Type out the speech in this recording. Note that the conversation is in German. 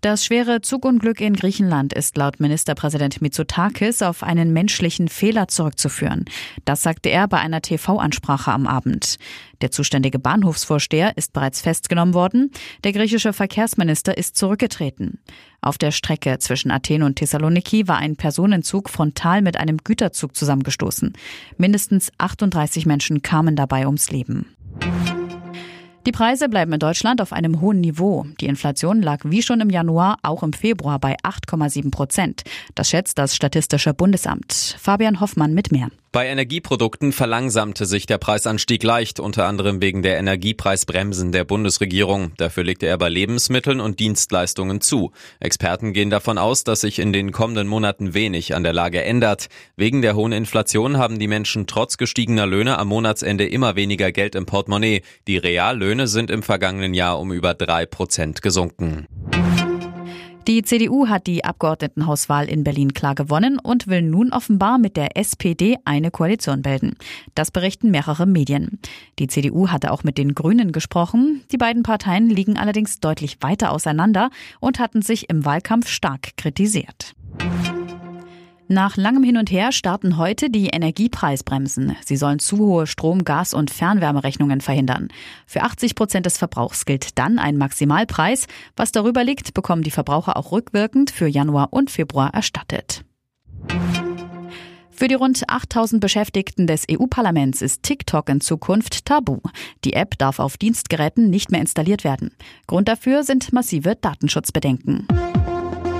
Das schwere Zugunglück in Griechenland ist laut Ministerpräsident Mitsotakis auf einen menschlichen Fehler zurückzuführen. Das sagte er bei einer TV-Ansprache am Abend. Der zuständige Bahnhofsvorsteher ist bereits festgenommen worden. Der griechische Verkehrsminister ist zurückgetreten. Auf der Strecke zwischen Athen und Thessaloniki war ein Personenzug frontal mit einem Güterzug zusammengestoßen. Mindestens 38 Menschen kamen dabei ums Leben. Die Preise bleiben in Deutschland auf einem hohen Niveau. Die Inflation lag wie schon im Januar auch im Februar bei 8,7 Prozent. Das schätzt das Statistische Bundesamt. Fabian Hoffmann mit mehr. Bei Energieprodukten verlangsamte sich der Preisanstieg leicht, unter anderem wegen der Energiepreisbremsen der Bundesregierung. Dafür legte er bei Lebensmitteln und Dienstleistungen zu. Experten gehen davon aus, dass sich in den kommenden Monaten wenig an der Lage ändert. Wegen der hohen Inflation haben die Menschen trotz gestiegener Löhne am Monatsende immer weniger Geld im Portemonnaie. Die Reallöhne sind im vergangenen Jahr um über drei Prozent gesunken. Die CDU hat die Abgeordnetenhauswahl in Berlin klar gewonnen und will nun offenbar mit der SPD eine Koalition bilden. Das berichten mehrere Medien. Die CDU hatte auch mit den Grünen gesprochen. Die beiden Parteien liegen allerdings deutlich weiter auseinander und hatten sich im Wahlkampf stark kritisiert. Nach langem Hin und Her starten heute die Energiepreisbremsen. Sie sollen zu hohe Strom-, Gas- und Fernwärmerechnungen verhindern. Für 80 Prozent des Verbrauchs gilt dann ein Maximalpreis. Was darüber liegt, bekommen die Verbraucher auch rückwirkend für Januar und Februar erstattet. Für die rund 8000 Beschäftigten des EU-Parlaments ist TikTok in Zukunft tabu. Die App darf auf Dienstgeräten nicht mehr installiert werden. Grund dafür sind massive Datenschutzbedenken.